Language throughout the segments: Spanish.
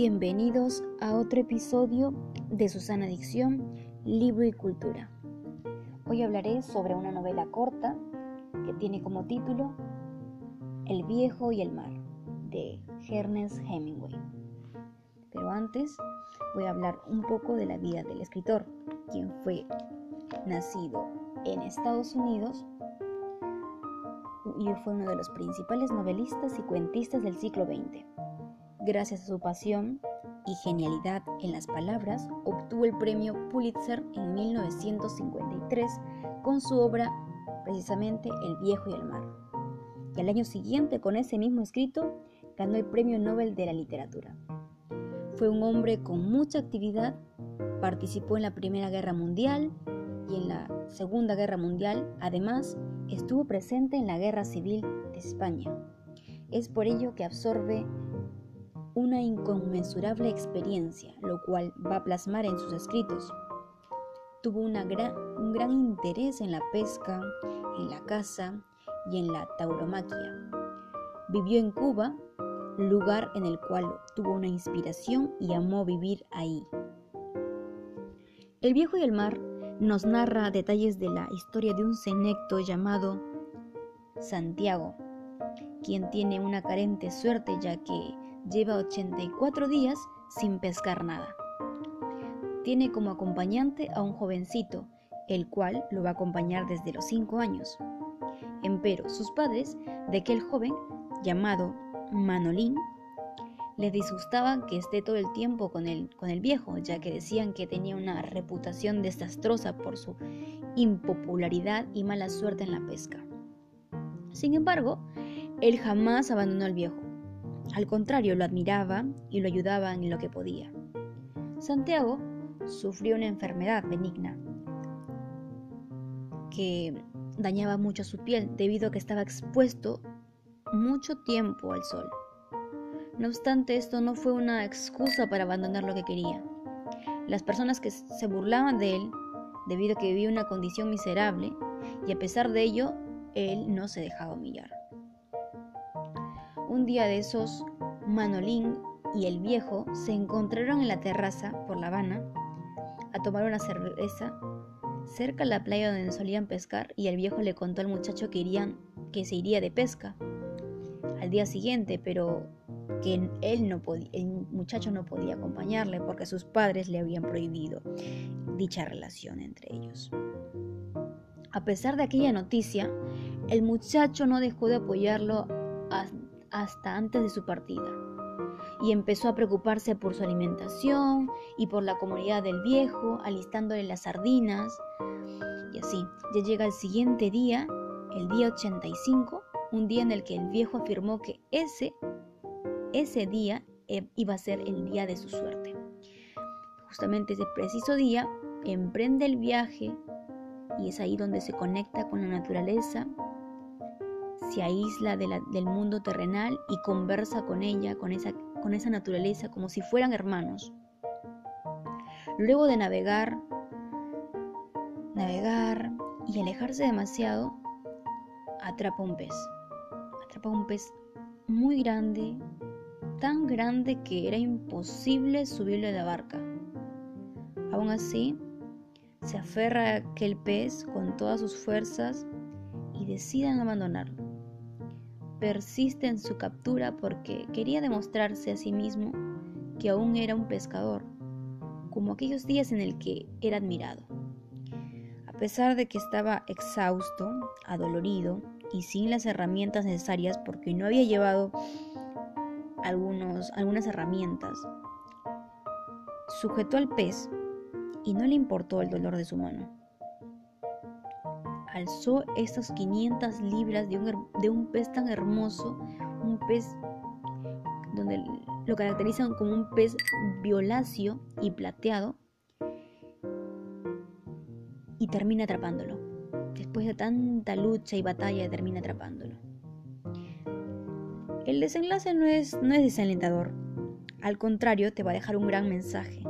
Bienvenidos a otro episodio de Susana Dicción, Libro y Cultura. Hoy hablaré sobre una novela corta que tiene como título El viejo y el mar, de Ernest Hemingway. Pero antes voy a hablar un poco de la vida del escritor, quien fue nacido en Estados Unidos y fue uno de los principales novelistas y cuentistas del siglo XX Gracias a su pasión y genialidad en las palabras, obtuvo el premio Pulitzer en 1953 con su obra precisamente El viejo y el mar. Y al año siguiente, con ese mismo escrito, ganó el Premio Nobel de la Literatura. Fue un hombre con mucha actividad, participó en la Primera Guerra Mundial y en la Segunda Guerra Mundial, además, estuvo presente en la Guerra Civil de España. Es por ello que absorbe una inconmensurable experiencia, lo cual va a plasmar en sus escritos. Tuvo un gran interés en la pesca, en la caza y en la tauromaquia. Vivió en Cuba, lugar en el cual tuvo una inspiración y amó vivir ahí. El viejo y el mar nos narra detalles de la historia de un senecto llamado Santiago, quien tiene una carente suerte ya que lleva 84 días sin pescar nada. Tiene como acompañante a un jovencito, el cual lo va a acompañar desde los 5 años. Empero sus padres de aquel joven, llamado Manolín, les disgustaba que esté todo el tiempo con el, con el viejo, ya que decían que tenía una reputación desastrosa por su impopularidad y mala suerte en la pesca. Sin embargo, él jamás abandonó al viejo, al contrario, lo admiraba y lo ayudaba en lo que podía. Santiago sufrió una enfermedad benigna que dañaba mucho su piel debido a que estaba expuesto mucho tiempo al sol. No obstante, esto no fue una excusa para abandonar lo que quería. Las personas que se burlaban de él debido a que vivía una condición miserable y a pesar de ello, él no se dejaba humillar. Un día de esos, Manolín y el viejo se encontraron en la terraza por La Habana a tomar una cerveza cerca de la playa donde solían pescar y el viejo le contó al muchacho que, irían, que se iría de pesca al día siguiente, pero que él no podía, el muchacho no podía acompañarle porque sus padres le habían prohibido dicha relación entre ellos. A pesar de aquella noticia, el muchacho no dejó de apoyarlo hasta antes de su partida, y empezó a preocuparse por su alimentación y por la comunidad del viejo, alistándole las sardinas. Y así, ya llega el siguiente día, el día 85, un día en el que el viejo afirmó que ese, ese día eh, iba a ser el día de su suerte. Justamente ese preciso día emprende el viaje y es ahí donde se conecta con la naturaleza se aísla del mundo terrenal y conversa con ella, con esa, con esa naturaleza, como si fueran hermanos. Luego de navegar, navegar y alejarse demasiado, atrapa un pez. Atrapa un pez muy grande, tan grande que era imposible subirle a la barca. Aún así, se aferra a aquel pez con todas sus fuerzas y deciden abandonarlo persiste en su captura porque quería demostrarse a sí mismo que aún era un pescador, como aquellos días en el que era admirado. A pesar de que estaba exhausto, adolorido y sin las herramientas necesarias porque no había llevado algunos, algunas herramientas, sujetó al pez y no le importó el dolor de su mano alzó estas 500 libras de un, de un pez tan hermoso, un pez donde lo caracterizan como un pez violáceo y plateado, y termina atrapándolo. Después de tanta lucha y batalla, termina atrapándolo. El desenlace no es, no es desalentador. Al contrario, te va a dejar un gran mensaje.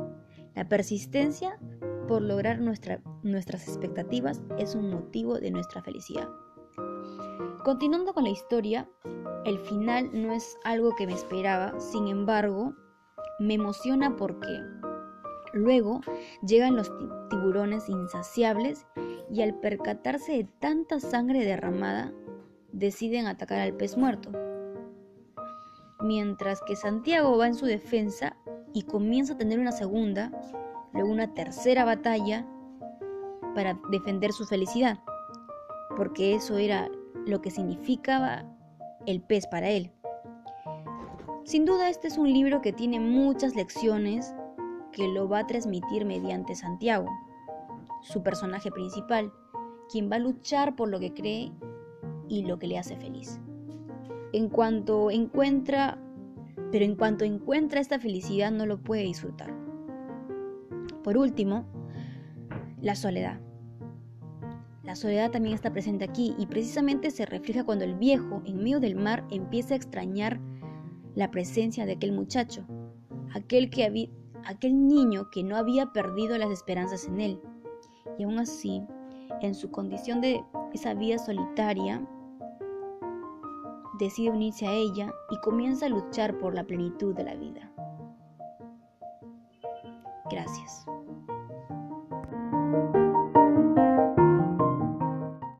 La persistencia por lograr nuestras expectativas es un motivo de nuestra felicidad. Continuando con la historia, el final no es algo que me esperaba, sin embargo, Me emociona porque luego llegan los tiburones insaciables y al percatarse de tanta sangre derramada, deciden atacar al pez muerto. Mientras que Santiago va en su defensa y comienza a tener una segunda, luego una tercera batalla para defender su felicidad, porque eso era lo que significaba el pez para él. Sin duda este es un libro que tiene muchas lecciones que lo va a transmitir mediante Santiago, su personaje principal, quien va a luchar por lo que cree y lo que le hace feliz. En cuanto encuentra, pero en cuanto encuentra esta felicidad no lo puede disfrutar. Por último, la soledad. La soledad también está presente aquí y precisamente se refleja cuando el viejo, en medio del mar, empieza a extrañar la presencia de aquel muchacho, aquel, que aquel niño que no había perdido las esperanzas en él. Y aún así, en su condición de esa vida solitaria, decide unirse a ella y comienza a luchar por la plenitud de la vida. Gracias.